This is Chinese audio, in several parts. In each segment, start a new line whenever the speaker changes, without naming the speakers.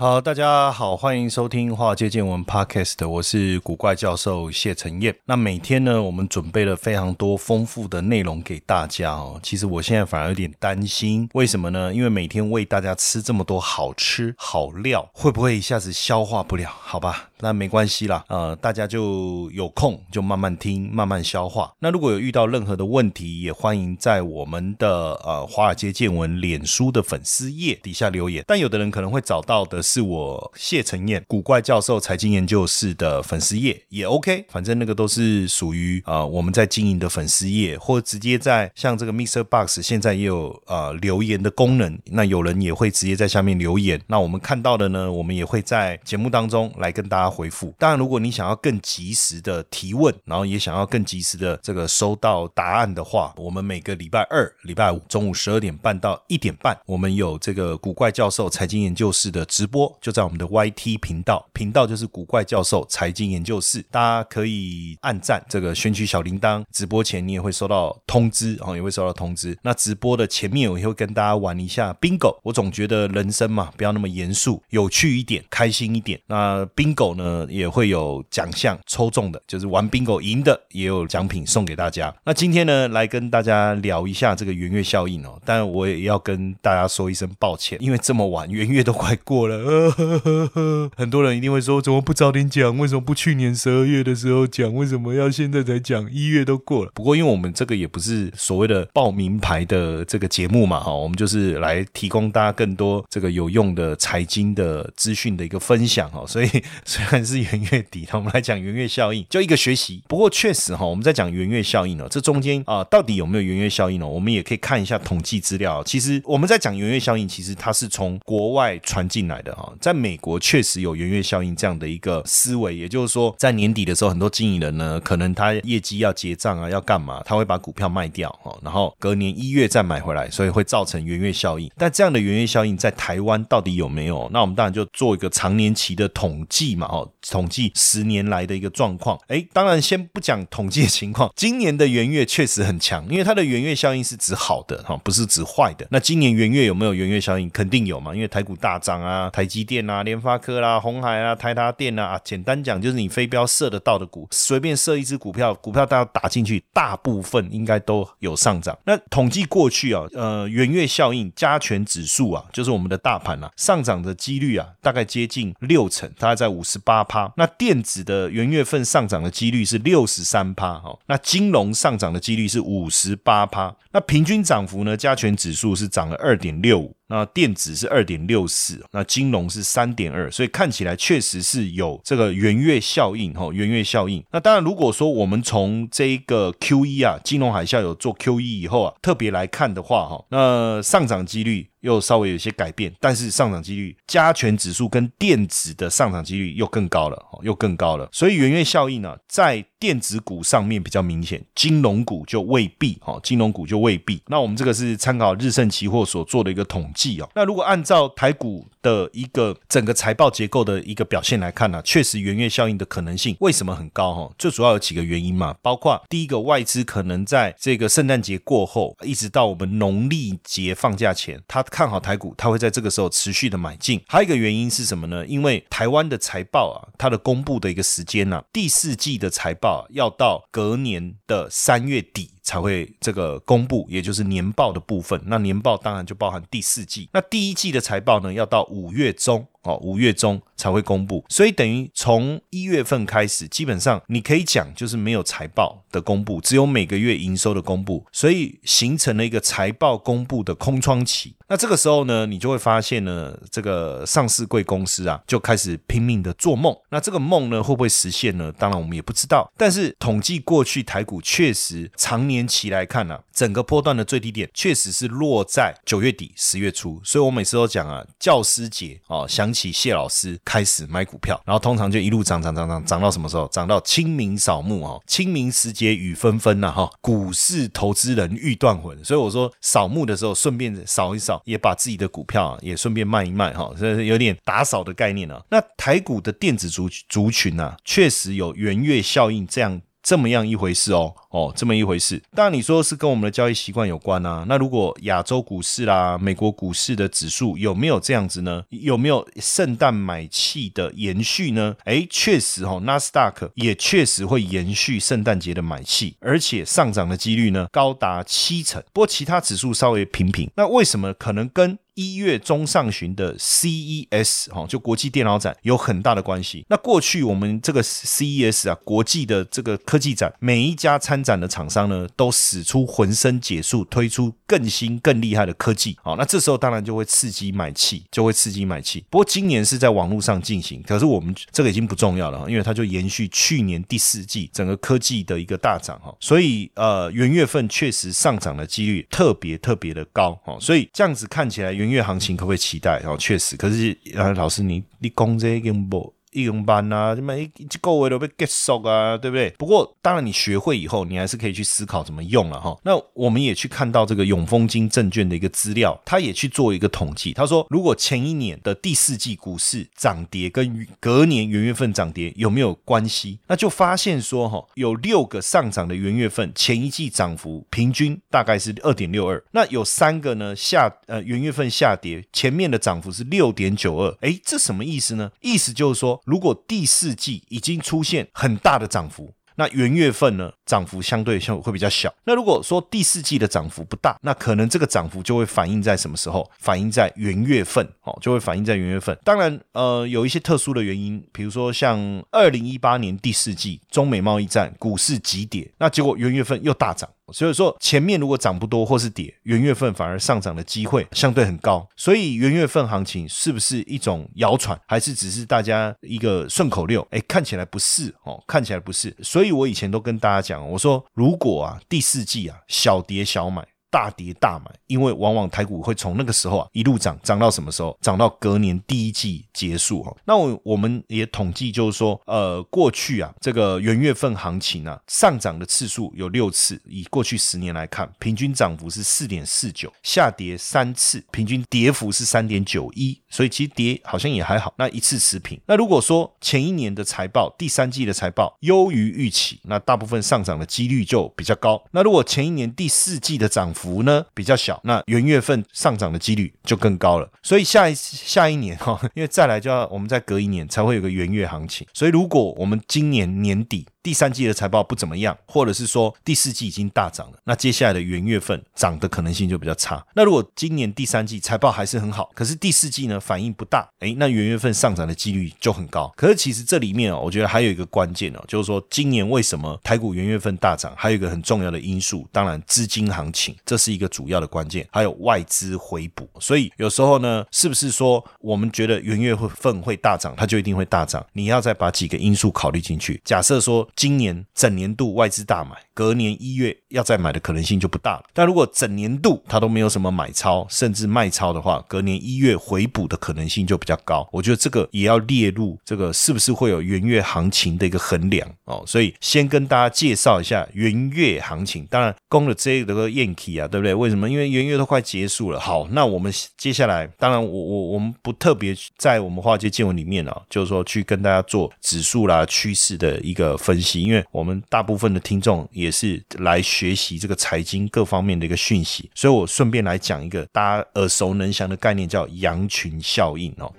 好，大家好，欢迎收听《华尔街见闻》Podcast，我是古怪教授谢承彦。那每天呢，我们准备了非常多丰富的内容给大家哦。其实我现在反而有点担心，为什么呢？因为每天喂大家吃这么多好吃好料，会不会一下子消化不了？好吧。那没关系啦，呃，大家就有空就慢慢听，慢慢消化。那如果有遇到任何的问题，也欢迎在我们的呃华尔街见闻脸书的粉丝页底下留言。但有的人可能会找到的是我谢承彦古怪教授财经研究室的粉丝页，也 OK，反正那个都是属于呃我们在经营的粉丝页，或直接在像这个 Mr. Box 现在也有呃留言的功能，那有人也会直接在下面留言。那我们看到的呢，我们也会在节目当中来跟大家。回复，当然，如果你想要更及时的提问，然后也想要更及时的这个收到答案的话，我们每个礼拜二、礼拜五中午十二点半到一点半，我们有这个古怪教授财经研究室的直播，就在我们的 YT 频道，频道就是古怪教授财经研究室，大家可以按赞这个选取小铃铛，直播前你也会收到通知，哦，也会收到通知。那直播的前面我也会跟大家玩一下 bingo，我总觉得人生嘛，不要那么严肃，有趣一点，开心一点。那 bingo 呢？也会有奖项抽中的，就是玩 bingo 赢的也有奖品送给大家。那今天呢，来跟大家聊一下这个圆月效应哦。但我也要跟大家说一声抱歉，因为这么晚，圆月都快过了，呵 呵很多人一定会说，怎么不早点讲？为什么不去年十二月的时候讲？为什么要现在才讲？一月都过了。不过，因为我们这个也不是所谓的报名牌的这个节目嘛，哈，我们就是来提供大家更多这个有用的财经的资讯的一个分享哦。所以，虽然。是元月底，我们来讲元月效应，就一个学习。不过确实哈，我们在讲元月效应呢，这中间啊，到底有没有元月效应呢？我们也可以看一下统计资料。其实我们在讲元月效应，其实它是从国外传进来的哈。在美国确实有元月效应这样的一个思维，也就是说，在年底的时候，很多经营人呢，可能他业绩要结账啊，要干嘛，他会把股票卖掉哈，然后隔年一月再买回来，所以会造成元月效应。但这样的元月效应在台湾到底有没有？那我们当然就做一个长年期的统计嘛，哦。统计十年来的一个状况，哎，当然先不讲统计情况，今年的元月确实很强，因为它的元月效应是指好的哈，不是指坏的。那今年元月有没有元月效应？肯定有嘛，因为台股大涨啊，台积电啊、联发科啦、红海啊、台达电啊，简单讲就是你飞镖射得到的股，随便射一只股票，股票大家打进去，大部分应该都有上涨。那统计过去啊，呃，元月效应加权指数啊，就是我们的大盘啊，上涨的几率啊，大概接近六成，大概在五十八趴。那电子的元月份上涨的几率是六十三趴，哈，那金融上涨的几率是五十八趴，那平均涨幅呢？加权指数是涨了二点六五。那电子是二点六四，那金融是三点二，所以看起来确实是有这个圆月效应哈，圆月效应。那当然，如果说我们从这一个 Q E 啊，金融海啸有做 Q E 以后啊，特别来看的话哈，那上涨几率又稍微有些改变，但是上涨几率加权指数跟电子的上涨几率又更高了，又更高了。所以圆月效应呢，在电子股上面比较明显，金融股就未必哈，金融股就未必。那我们这个是参考日盛期货所做的一个统计。计哦，那如果按照台股的一个整个财报结构的一个表现来看呢，确实元月效应的可能性为什么很高哈？最主要有几个原因嘛，包括第一个外资可能在这个圣诞节过后，一直到我们农历节放假前，他看好台股，他会在这个时候持续的买进。还有一个原因是什么呢？因为台湾的财报啊，它的公布的一个时间呢，第四季的财报要到隔年的三月底。才会这个公布，也就是年报的部分。那年报当然就包含第四季。那第一季的财报呢，要到五月中哦，五月中才会公布，所以等于从一月份开始，基本上你可以讲就是没有财报的公布，只有每个月营收的公布，所以形成了一个财报公布的空窗期。那这个时候呢，你就会发现呢，这个上市贵公司啊，就开始拼命的做梦。那这个梦呢，会不会实现呢？当然我们也不知道。但是统计过去台股确实常年期来看呢，整个波段的最低点确实是落在九月底十月初。所以我每次都讲啊，教师节哦，想起谢老师开始买股票，然后通常就一路涨涨涨涨涨到什么时候？涨到清明扫墓哦，清明时节雨纷纷呐哈，股市投资人欲断魂。所以我说扫墓的时候顺便扫一扫。也把自己的股票啊也顺便卖一卖哈，所以有点打扫的概念啊。那台股的电子族族群啊，确实有圆月效应这样。这么样一回事哦，哦，这么一回事。当然你说是跟我们的交易习惯有关啊。那如果亚洲股市啦、美国股市的指数有没有这样子呢？有没有圣诞买气的延续呢？哎，确实哦，纳斯达克也确实会延续圣诞节的买气，而且上涨的几率呢高达七成。不过其他指数稍微平平。那为什么可能跟？一月中上旬的 CES 哈，就国际电脑展有很大的关系。那过去我们这个 CES 啊，国际的这个科技展，每一家参展的厂商呢，都使出浑身解数，推出更新更厉害的科技。好，那这时候当然就会刺激买气，就会刺激买气。不过今年是在网络上进行，可是我们这个已经不重要了，因为它就延续去年第四季整个科技的一个大涨哈。所以呃，元月份确实上涨的几率特别特别的高哈。所以这样子看起来元。音乐行情可不可以期待？然后，确实，可是啊，老师，你你讲这个不？义用班啊，什么一一个位都被 get 熟啊，对不对？不过当然你学会以后，你还是可以去思考怎么用了哈。那我们也去看到这个永丰金证券的一个资料，他也去做一个统计。他说，如果前一年的第四季股市涨跌跟隔年元月份涨跌有没有关系？那就发现说哈，有六个上涨的元月份，前一季涨幅平均大概是二点六二。那有三个呢下呃元月份下跌，前面的涨幅是六点九二。哎，这什么意思呢？意思就是说。如果第四季已经出现很大的涨幅，那元月份呢涨幅相对像会比较小。那如果说第四季的涨幅不大，那可能这个涨幅就会反映在什么时候？反映在元月份哦，就会反映在元月份。当然，呃，有一些特殊的原因，比如说像二零一八年第四季中美贸易战，股市急跌，那结果元月份又大涨。所以说前面如果涨不多或是跌，元月份反而上涨的机会相对很高。所以元月份行情是不是一种谣传，还是只是大家一个顺口溜？哎，看起来不是哦，看起来不是。所以我以前都跟大家讲，我说如果啊第四季啊小跌小买。大跌大买，因为往往台股会从那个时候啊一路涨，涨到什么时候？涨到隔年第一季结束哈。那我我们也统计，就是说，呃，过去啊这个元月份行情啊上涨的次数有六次，以过去十年来看，平均涨幅是四点四九，下跌三次，平均跌幅是三点九一，所以其实跌好像也还好。那一次持平。那如果说前一年的财报，第三季的财报优于预期，那大部分上涨的几率就比较高。那如果前一年第四季的涨幅，幅呢比较小，那元月份上涨的几率就更高了。所以下一下一年哈，因为再来就要我们再隔一年才会有个元月行情。所以如果我们今年年底。第三季的财报不怎么样，或者是说第四季已经大涨了，那接下来的元月份涨的可能性就比较差。那如果今年第三季财报还是很好，可是第四季呢反应不大，哎，那元月份上涨的几率就很高。可是其实这里面哦，我觉得还有一个关键哦，就是说今年为什么台股元月份大涨，还有一个很重要的因素，当然资金行情这是一个主要的关键，还有外资回补。所以有时候呢，是不是说我们觉得元月份会大涨，它就一定会大涨？你要再把几个因素考虑进去。假设说。今年整年度外资大买，隔年一月要再买的可能性就不大了。但如果整年度它都没有什么买超，甚至卖超的话，隔年一月回补的可能性就比较高。我觉得这个也要列入这个是不是会有元月行情的一个衡量哦。所以先跟大家介绍一下元月行情。当然，攻了这个宴期啊，对不对？为什么？因为元月都快结束了。好，那我们接下来，当然我我我们不特别在我们华尔街见闻里面啊，就是说去跟大家做指数啦、趋势的一个分。析，因为我们大部分的听众也是来习这个财经各方面的一个讯息，所以我顺便来讲一个大家耳熟能详的概念，叫羊群效应哦。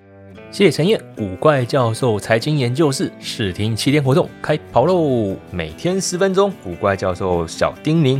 谢谢陈燕，古怪教授财经研究室试听七天活动开跑喽！每天十分钟，古怪教授小叮咛。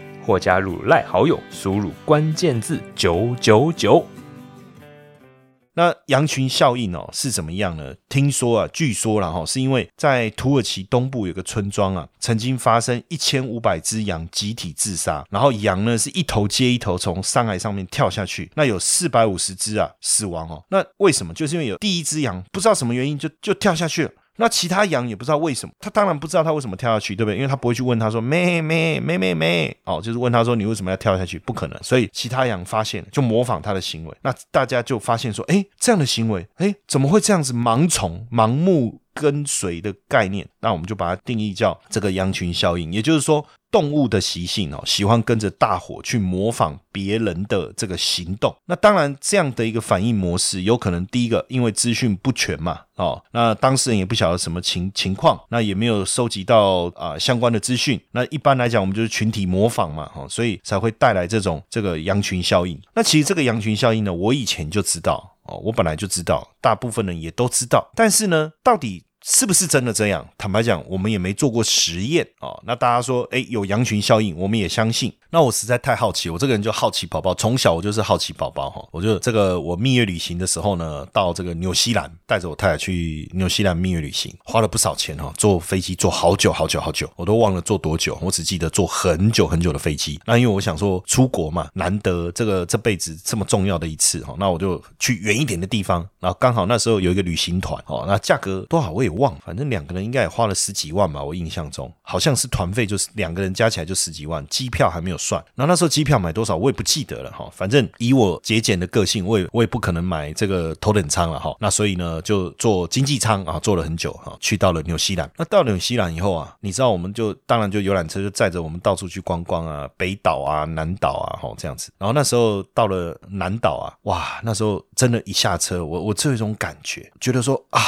或加入赖好友，输入关键字九九九。
那羊群效应哦是怎么样呢？听说啊，据说了哈，是因为在土耳其东部有个村庄啊，曾经发生一千五百只羊集体自杀，然后羊呢是一头接一头从山崖上面跳下去，那有四百五十只啊死亡哦。那为什么？就是因为有第一只羊不知道什么原因就就跳下去了。那其他羊也不知道为什么，他当然不知道他为什么跳下去，对不对？因为他不会去问他说咩咩咩咩咩哦，就是问他说你为什么要跳下去？不可能，所以其他羊发现就模仿他的行为，那大家就发现说，哎，这样的行为，哎，怎么会这样子盲从、盲目跟随的概念？那我们就把它定义叫这个羊群效应，也就是说。动物的习性哦，喜欢跟着大伙去模仿别人的这个行动。那当然，这样的一个反应模式，有可能第一个，因为资讯不全嘛，哦，那当事人也不晓得什么情情况，那也没有收集到啊相关的资讯。那一般来讲，我们就是群体模仿嘛，哈，所以才会带来这种这个羊群效应。那其实这个羊群效应呢，我以前就知道哦，我本来就知道，大部分人也都知道，但是呢，到底。是不是真的这样？坦白讲，我们也没做过实验啊。那大家说，哎，有羊群效应，我们也相信。那我实在太好奇，我这个人就好奇宝宝，从小我就是好奇宝宝哈。我就这个我蜜月旅行的时候呢，到这个纽西兰，带着我太太去纽西兰蜜月旅行，花了不少钱哈，坐飞机坐好久好久好久，我都忘了坐多久，我只记得坐很久很久的飞机。那因为我想说出国嘛，难得这个这辈子这么重要的一次哈，那我就去远一点的地方。然后刚好那时候有一个旅行团哦，那价格多少我也忘，反正两个人应该也花了十几万吧，我印象中好像是团费就是两个人加起来就十几万，机票还没有。算，然后那时候机票买多少我也不记得了哈，反正以我节俭的个性，我也我也不可能买这个头等舱了哈，那所以呢就坐经济舱啊，坐了很久哈，去到了纽西兰。那到了纽西兰以后啊，你知道我们就当然就游览车就载着我们到处去观光啊，北岛啊、南岛啊，哈这样子。然后那时候到了南岛啊，哇，那时候真的，一下车我我这种感觉，觉得说啊。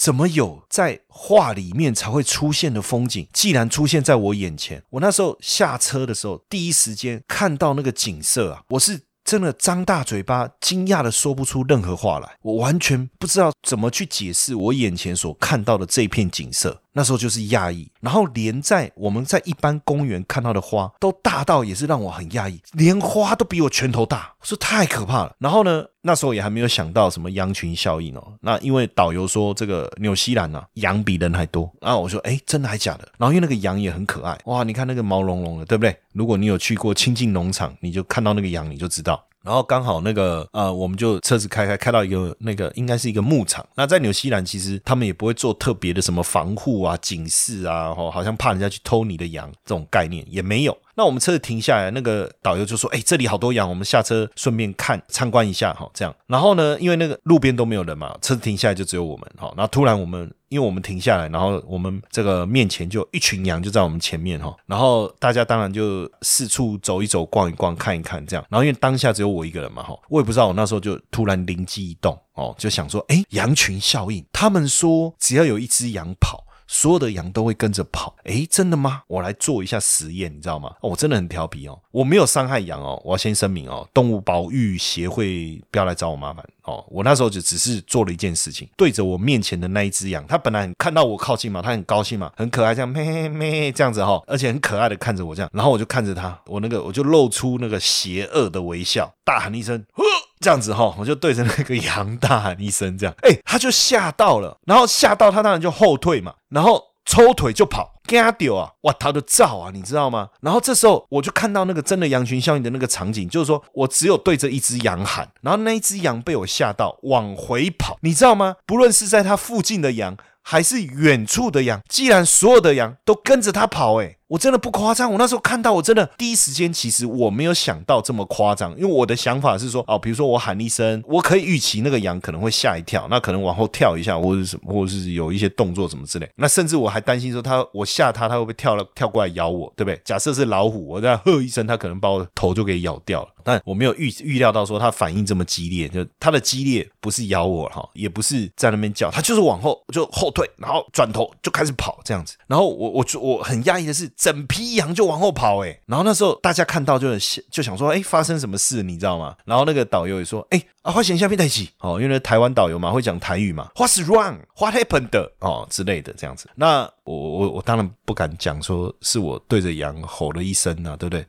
怎么有在画里面才会出现的风景，既然出现在我眼前？我那时候下车的时候，第一时间看到那个景色啊，我是。真的张大嘴巴，惊讶的说不出任何话来。我完全不知道怎么去解释我眼前所看到的这片景色。那时候就是讶异，然后连在我们在一般公园看到的花都大到也是让我很讶异，连花都比我拳头大，我说太可怕了。然后呢，那时候也还没有想到什么羊群效应哦。那因为导游说这个纽西兰啊羊比人还多，然后我说哎真的还假的？然后因为那个羊也很可爱哇，你看那个毛茸茸的，对不对？如果你有去过亲近农场，你就看到那个羊你就知道。然后刚好那个呃，我们就车子开开开到一个那个应该是一个牧场。那在纽西兰其实他们也不会做特别的什么防护啊、警示啊，吼，好像怕人家去偷你的羊这种概念也没有。那我们车子停下来，那个导游就说：“哎，这里好多羊，我们下车顺便看参观一下，哈，这样。”然后呢，因为那个路边都没有人嘛，车子停下来就只有我们，哈。然后突然我们，因为我们停下来，然后我们这个面前就一群羊就在我们前面，哈。然后大家当然就四处走一走、逛一逛、看一看，这样。然后因为当下只有我一个人嘛，哈，我也不知道，我那时候就突然灵机一动，哦，就想说：“哎，羊群效应，他们说只要有一只羊跑。”所有的羊都会跟着跑，诶，真的吗？我来做一下实验，你知道吗？我真的很调皮哦，我没有伤害羊哦，我要先声明哦，动物保育协会不要来找我麻烦哦。我那时候就只是做了一件事情，对着我面前的那一只羊，它本来看到我靠近嘛，它很高兴嘛，很可爱，这样咩咩这样子哈，而且很可爱的看着我这样，然后我就看着它，我那个我就露出那个邪恶的微笑，大喊一声呵。这样子哈，我就对着那个羊大喊一声，这样，哎，他就吓到了，然后吓到他当然就后退嘛，然后抽腿就跑，他丢啊，哇，他的照啊，你知道吗？然后这时候我就看到那个真的羊群效应的那个场景，就是说我只有对着一只羊喊，然后那一只羊被我吓到往回跑，你知道吗？不论是在它附近的羊还是远处的羊，既然所有的羊都跟着它跑，哎。我真的不夸张。我那时候看到，我真的第一时间其实我没有想到这么夸张，因为我的想法是说，哦，比如说我喊一声，我可以预期那个羊可能会吓一跳，那可能往后跳一下，或者什么，或者是有一些动作什么之类。那甚至我还担心说，它我吓它，它会不会跳了跳过来咬我，对不对？假设是老虎，我在喝一声，它可能把我头就给咬掉了。但我没有预预料到说它反应这么激烈，就它的激烈不是咬我哈，也不是在那边叫，它就是往后就后退，然后转头就开始跑这样子。然后我我我很压抑的是，整批羊就往后跑哎。然后那时候大家看到就就想说，哎，发生什么事你知道吗？然后那个导游也说，哎，啊，花钱下面在一起哦，因为台湾导游嘛会讲台语嘛，What's wrong？What happened？哦之类的这样子。那我我我当然不敢讲说是我对着羊吼了一声啊，对不对？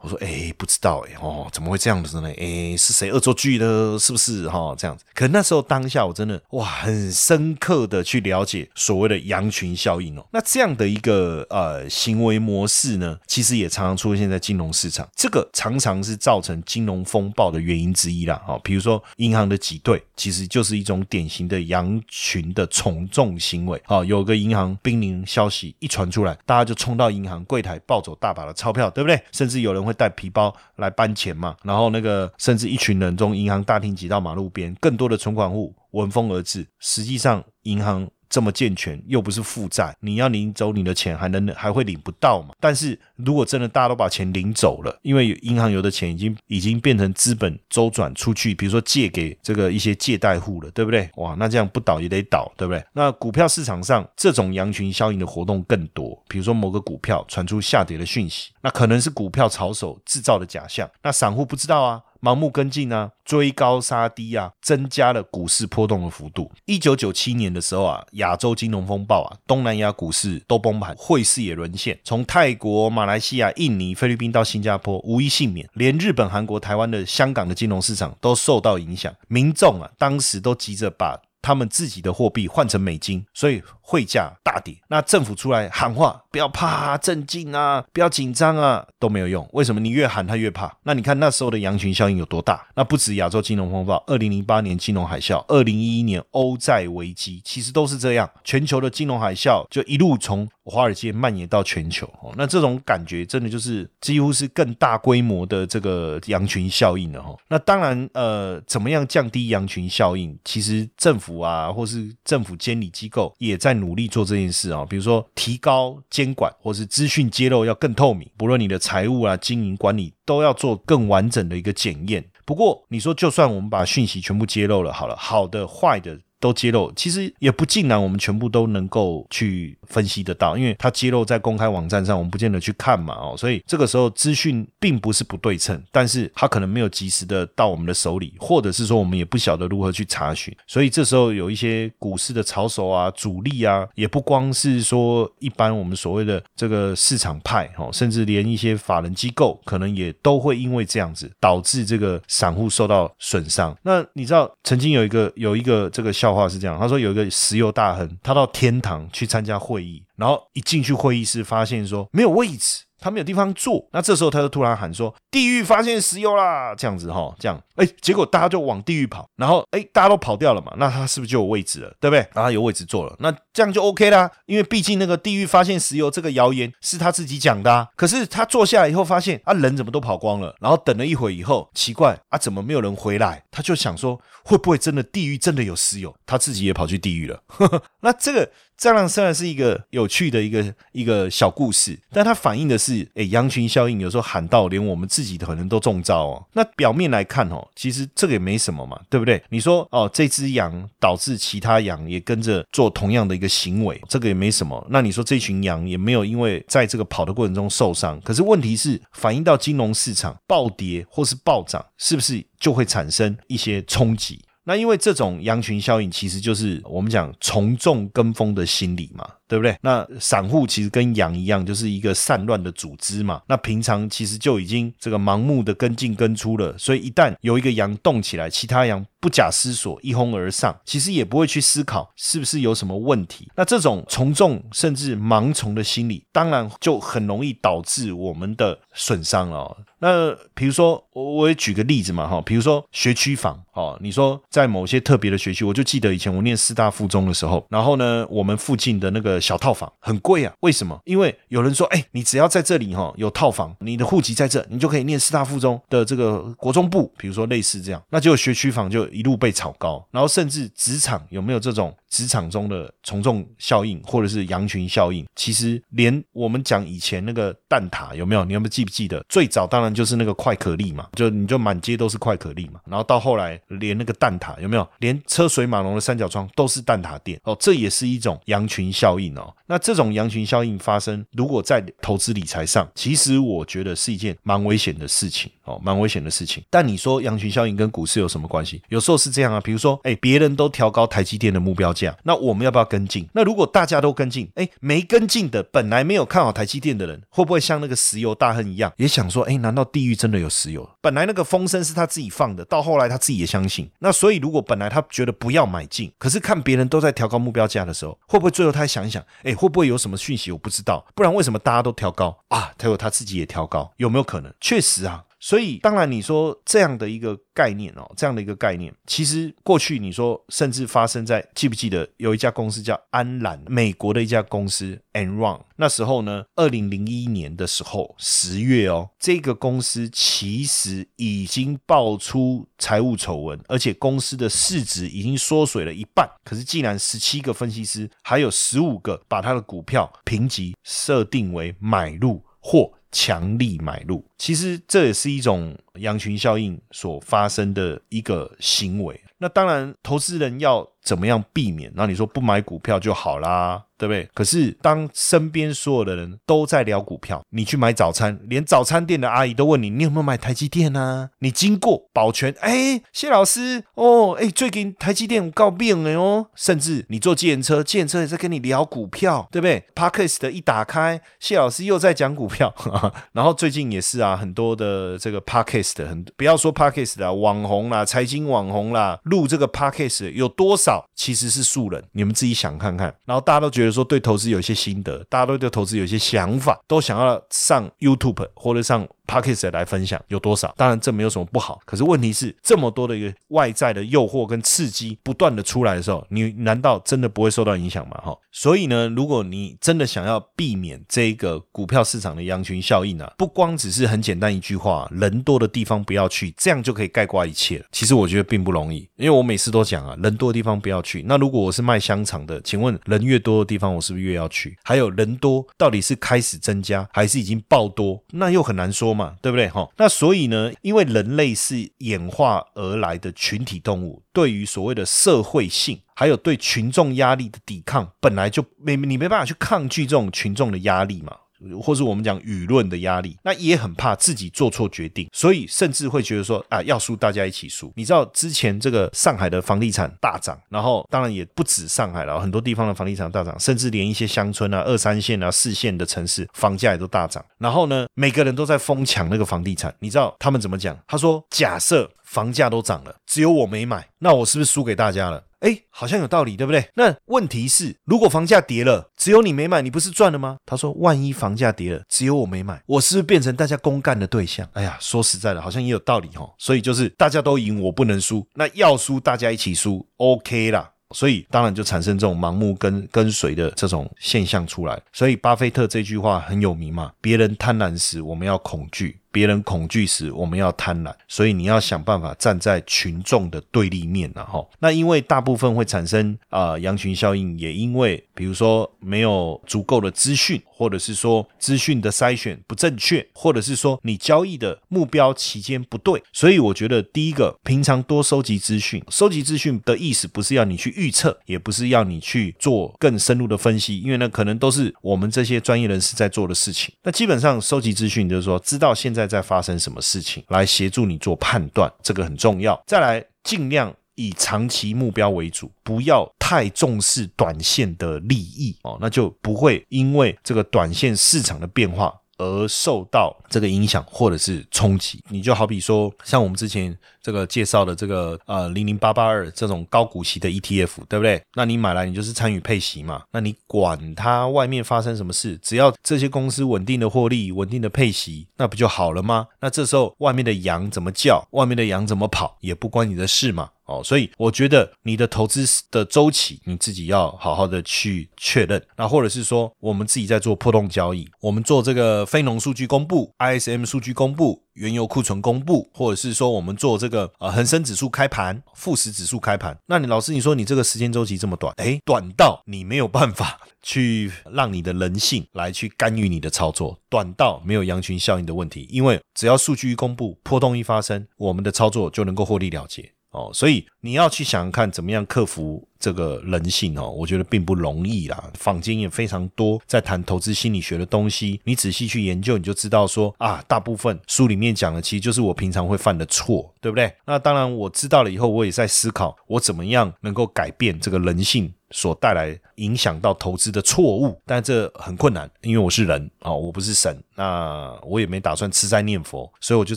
我说哎，不知道哎，哦，怎么会这样子呢？哎，是谁恶作剧的？是不是哈？这样子，可那时候当下我真的哇，很深刻的去了解所谓的羊群效应哦。那这样的一个呃行为模式呢，其实也常常出现在金融市场，这个常常是造成金融风暴的原因之一啦。哈，比如说银行的挤兑，其实就是一种典型的羊群的从众行为。哦，有个银行濒临消息一传出来，大家就冲到银行柜台抱走大把的钞票，对不对？甚至有人会。会带皮包来搬钱嘛？然后那个甚至一群人从银行大厅挤到马路边，更多的存款户闻风而至。实际上，银行。这么健全又不是负债，你要领走你的钱还能还会领不到嘛？但是如果真的大家都把钱领走了，因为银行有的钱已经已经变成资本周转出去，比如说借给这个一些借贷户了，对不对？哇，那这样不倒也得倒，对不对？那股票市场上这种羊群效应的活动更多，比如说某个股票传出下跌的讯息，那可能是股票炒手制造的假象，那散户不知道啊。盲目跟进啊，追高杀低啊，增加了股市波动的幅度。一九九七年的时候啊，亚洲金融风暴啊，东南亚股市都崩盘，汇市也沦陷。从泰国、马来西亚、印尼、菲律宾到新加坡，无一幸免。连日本、韩国、台湾的香港的金融市场都受到影响。民众啊，当时都急着把他们自己的货币换成美金，所以。汇价大跌，那政府出来喊话，不要怕，镇静啊，不要紧张啊，都没有用。为什么？你越喊他越怕。那你看那时候的羊群效应有多大？那不止亚洲金融风暴，二零零八年金融海啸，二零一一年欧债危机，其实都是这样。全球的金融海啸就一路从华尔街蔓延到全球。哦，那这种感觉真的就是几乎是更大规模的这个羊群效应了哈。那当然，呃，怎么样降低羊群效应？其实政府啊，或是政府监理机构也在。努力做这件事啊，比如说提高监管，或是资讯揭露要更透明，不论你的财务啊、经营管理，都要做更完整的一个检验。不过，你说就算我们把讯息全部揭露了，好了，好的、坏的。都揭露，其实也不尽然，我们全部都能够去分析得到，因为它揭露在公开网站上，我们不见得去看嘛，哦，所以这个时候资讯并不是不对称，但是它可能没有及时的到我们的手里，或者是说我们也不晓得如何去查询，所以这时候有一些股市的炒手啊、主力啊，也不光是说一般我们所谓的这个市场派，哦，甚至连一些法人机构，可能也都会因为这样子导致这个散户受到损伤。那你知道曾经有一个有一个这个消笑话是这样，他说有一个石油大亨，他到天堂去参加会议，然后一进去会议室，发现说没有位置。他没有地方坐，那这时候他就突然喊说：“地狱发现石油啦！”这样子哈，这样哎，结果大家就往地狱跑，然后哎，大家都跑掉了嘛，那他是不是就有位置了？对不对？然后有位置坐了，那这样就 OK 啦，因为毕竟那个地狱发现石油这个谣言是他自己讲的，可是他坐下来以后发现啊，人怎么都跑光了，然后等了一会以后，奇怪啊，怎么没有人回来？他就想说，会不会真的地狱真的有石油？他自己也跑去地狱了。那这个。这样虽然是一个有趣的一个一个小故事，但它反映的是，哎，羊群效应有时候喊到连我们自己可能都中招哦。那表面来看哦，其实这个也没什么嘛，对不对？你说哦，这只羊导致其他羊也跟着做同样的一个行为，这个也没什么。那你说这群羊也没有因为在这个跑的过程中受伤，可是问题是反映到金融市场暴跌或是暴涨，是不是就会产生一些冲击？那因为这种羊群效应，其实就是我们讲从众跟风的心理嘛，对不对？那散户其实跟羊一样，就是一个散乱的组织嘛。那平常其实就已经这个盲目的跟进跟出了，所以一旦有一个羊动起来，其他羊不假思索一哄而上，其实也不会去思考是不是有什么问题。那这种从众甚至盲从的心理，当然就很容易导致我们的损伤了。那比如说，我我也举个例子嘛，哈，比如说学区房，哦，你说在某些特别的学区，我就记得以前我念师大附中的时候，然后呢，我们附近的那个小套房很贵啊，为什么？因为有人说，哎，你只要在这里哈有套房，你的户籍在这，你就可以念师大附中的这个国中部，比如说类似这样，那就学区房就一路被炒高，然后甚至职场有没有这种职场中的从众效应或者是羊群效应？其实连我们讲以前那个蛋挞有没有？你有没有记不记得？最早当然就是那个快可丽嘛，就你就满街都是快可丽嘛，然后到后来连那个蛋挞有没有？连车水马龙的三角窗都是蛋挞店哦，这也是一种羊群效应哦。那这种羊群效应发生，如果在投资理财上，其实我觉得是一件蛮危险的事情哦，蛮危险的事情。但你说羊群效应跟股市有什么关系？有时候是这样啊，比如说，哎，别人都调高台积电的目标价，那我们要不要跟进？那如果大家都跟进，哎，没跟进的本来没有看好台积电的人，会不会像那个石油大亨一样，也想说，哎，难道地狱真的有石油？本来那个风声是他自己放的，到后来他自己也相信。那所以如果本来他觉得不要买进，可是看别人都在调高目标价的时候，会不会最后他想一想，哎，会不会有什么讯息我不知道？不然为什么大家都调高啊？他有他自己也调高，有没有可能？确实啊。所以，当然你说这样的一个概念哦，这样的一个概念，其实过去你说甚至发生在记不记得有一家公司叫安澜，美国的一家公司 Enron，那时候呢，二零零一年的时候十月哦，这个公司其实已经爆出财务丑闻，而且公司的市值已经缩水了一半。可是，既然十七个分析师还有十五个把他的股票评级设定为买入或。强力买入，其实这也是一种羊群效应所发生的一个行为。那当然，投资人要怎么样避免？那你说不买股票就好啦。对不对？可是当身边所有的人都在聊股票，你去买早餐，连早餐店的阿姨都问你，你有没有买台积电呢？你经过保全，哎，谢老师，哦，哎，最近台积电告病了哟。甚至你坐计程车，计程车也在跟你聊股票，对不对？Parkes 的一打开，谢老师又在讲股票。然后最近也是啊，很多的这个 Parkes 的，很不要说 Parkes 啦，网红啦，财经网红啦，录这个 Parkes 有多少其实是素人？你们自己想看看。然后大家都觉得。说对投资有一些心得，大家都对投资有一些想法，都想要上 YouTube 或者上。P a c k e t 来分享有多少？当然这没有什么不好，可是问题是这么多的一个外在的诱惑跟刺激不断的出来的时候，你难道真的不会受到影响吗？哈，所以呢，如果你真的想要避免这个股票市场的羊群效应啊，不光只是很简单一句话，人多的地方不要去，这样就可以概括一切了。其实我觉得并不容易，因为我每次都讲啊，人多的地方不要去。那如果我是卖香肠的，请问人越多的地方，我是不是越要去？还有人多到底是开始增加，还是已经爆多？那又很难说。嘛，对不对哈？那所以呢，因为人类是演化而来的群体动物，对于所谓的社会性，还有对群众压力的抵抗，本来就没你没办法去抗拒这种群众的压力嘛。或是我们讲舆论的压力，那也很怕自己做错决定，所以甚至会觉得说啊，要输大家一起输。你知道之前这个上海的房地产大涨，然后当然也不止上海了，很多地方的房地产大涨，甚至连一些乡村啊、二三线啊、四线的城市房价也都大涨。然后呢，每个人都在疯抢那个房地产，你知道他们怎么讲？他说：假设房价都涨了，只有我没买，那我是不是输给大家了？哎，好像有道理，对不对？那问题是，如果房价跌了，只有你没买，你不是赚了吗？他说，万一房价跌了，只有我没买，我是不是变成大家公干的对象？哎呀，说实在的，好像也有道理哈。所以就是大家都赢，我不能输，那要输大家一起输，OK 啦。所以当然就产生这种盲目跟跟随的这种现象出来。所以巴菲特这句话很有名嘛，别人贪婪时，我们要恐惧。别人恐惧时，我们要贪婪，所以你要想办法站在群众的对立面然后，那因为大部分会产生啊羊群效应，也因为比如说没有足够的资讯，或者是说资讯的筛选不正确，或者是说你交易的目标期间不对。所以我觉得第一个，平常多收集资讯。收集资讯的意思不是要你去预测，也不是要你去做更深入的分析，因为呢可能都是我们这些专业人士在做的事情。那基本上收集资讯就是说知道现在。在在发生什么事情，来协助你做判断，这个很重要。再来，尽量以长期目标为主，不要太重视短线的利益哦，那就不会因为这个短线市场的变化而受到这个影响或者是冲击。你就好比说，像我们之前这个介绍的这个呃零零八八二这种高股息的 ETF，对不对？那你买来你就是参与配息嘛，那你管它外面发生什么事，只要这些公司稳定的获利、稳定的配息，那不就好了吗？那这时候外面的羊怎么叫，外面的羊怎么跑，也不关你的事嘛。哦，所以我觉得你的投资的周期你自己要好好的去确认，那或者是说我们自己在做波动交易，我们做这个非农数据公布、ISM 数据公布、原油库存公布，或者是说我们做这个呃恒生指数开盘、富时指数开盘，那你老师你说你这个时间周期这么短，哎，短到你没有办法 去让你的人性来去干预你的操作，短到没有羊群效应的问题，因为只要数据一公布，波动一发生，我们的操作就能够获利了结。哦，所以你要去想看怎么样克服这个人性哦，我觉得并不容易啦。坊间也非常多在谈投资心理学的东西，你仔细去研究，你就知道说啊，大部分书里面讲的其实就是我平常会犯的错，对不对？那当然我知道了以后，我也在思考我怎么样能够改变这个人性。所带来影响到投资的错误，但这很困难，因为我是人啊，我不是神，那我也没打算吃斋念佛，所以我就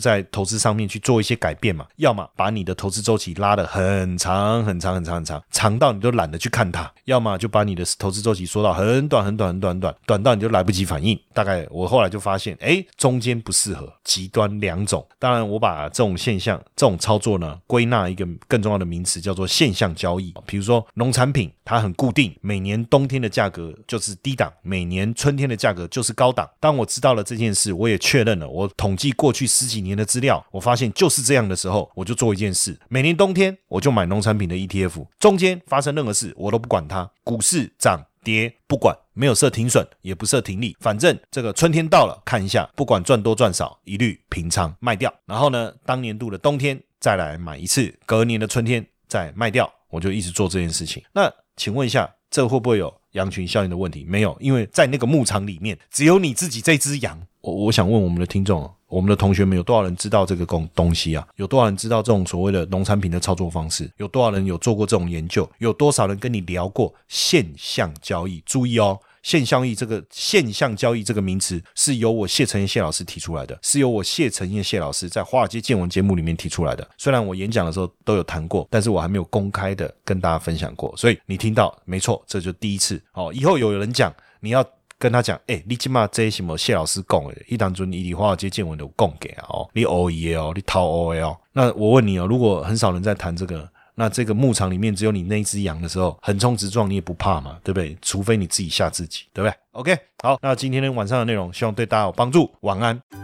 在投资上面去做一些改变嘛。要么把你的投资周期拉得很长很长很长很长，长到你都懒得去看它；要么就把你的投资周期缩到很短很短很短很短，短到你就来不及反应。大概我后来就发现，哎，中间不适合，极端两种。当然，我把这种现象、这种操作呢，归纳一个更重要的名词，叫做现象交易。比如说农产品，它。很固定，每年冬天的价格就是低档，每年春天的价格就是高档。当我知道了这件事，我也确认了，我统计过去十几年的资料，我发现就是这样的时候，我就做一件事：每年冬天我就买农产品的 ETF，中间发生任何事我都不管它，股市涨跌不管，没有设停损，也不设停利，反正这个春天到了，看一下，不管赚多赚少，一律平仓卖掉。然后呢，当年度的冬天再来买一次，隔年的春天再卖掉，我就一直做这件事情。那请问一下，这会不会有羊群效应的问题？没有，因为在那个牧场里面，只有你自己这只羊。我我想问我们的听众，我们的同学们，有多少人知道这个东东西啊？有多少人知道这种所谓的农产品的操作方式？有多少人有做过这种研究？有多少人跟你聊过现象交易？注意哦。现象易这个现象交易这个名词是由我谢承彦谢老师提出来的，是由我谢承彦谢老师在华尔街见闻节目里面提出来的。虽然我演讲的时候都有谈过，但是我还没有公开的跟大家分享过。所以你听到没错，这就第一次哦。以后有人讲，你要跟他讲，哎，你起码这什么谢老师讲的，一当中你华尔街见闻都供给啊哦，你 O E 哦，你掏 O L。那我问你哦，如果很少人在谈这个。那这个牧场里面只有你那一只羊的时候，横冲直撞你也不怕嘛，对不对？除非你自己吓自己，对不对？OK，好，那今天晚上的内容希望对大家有帮助。晚安。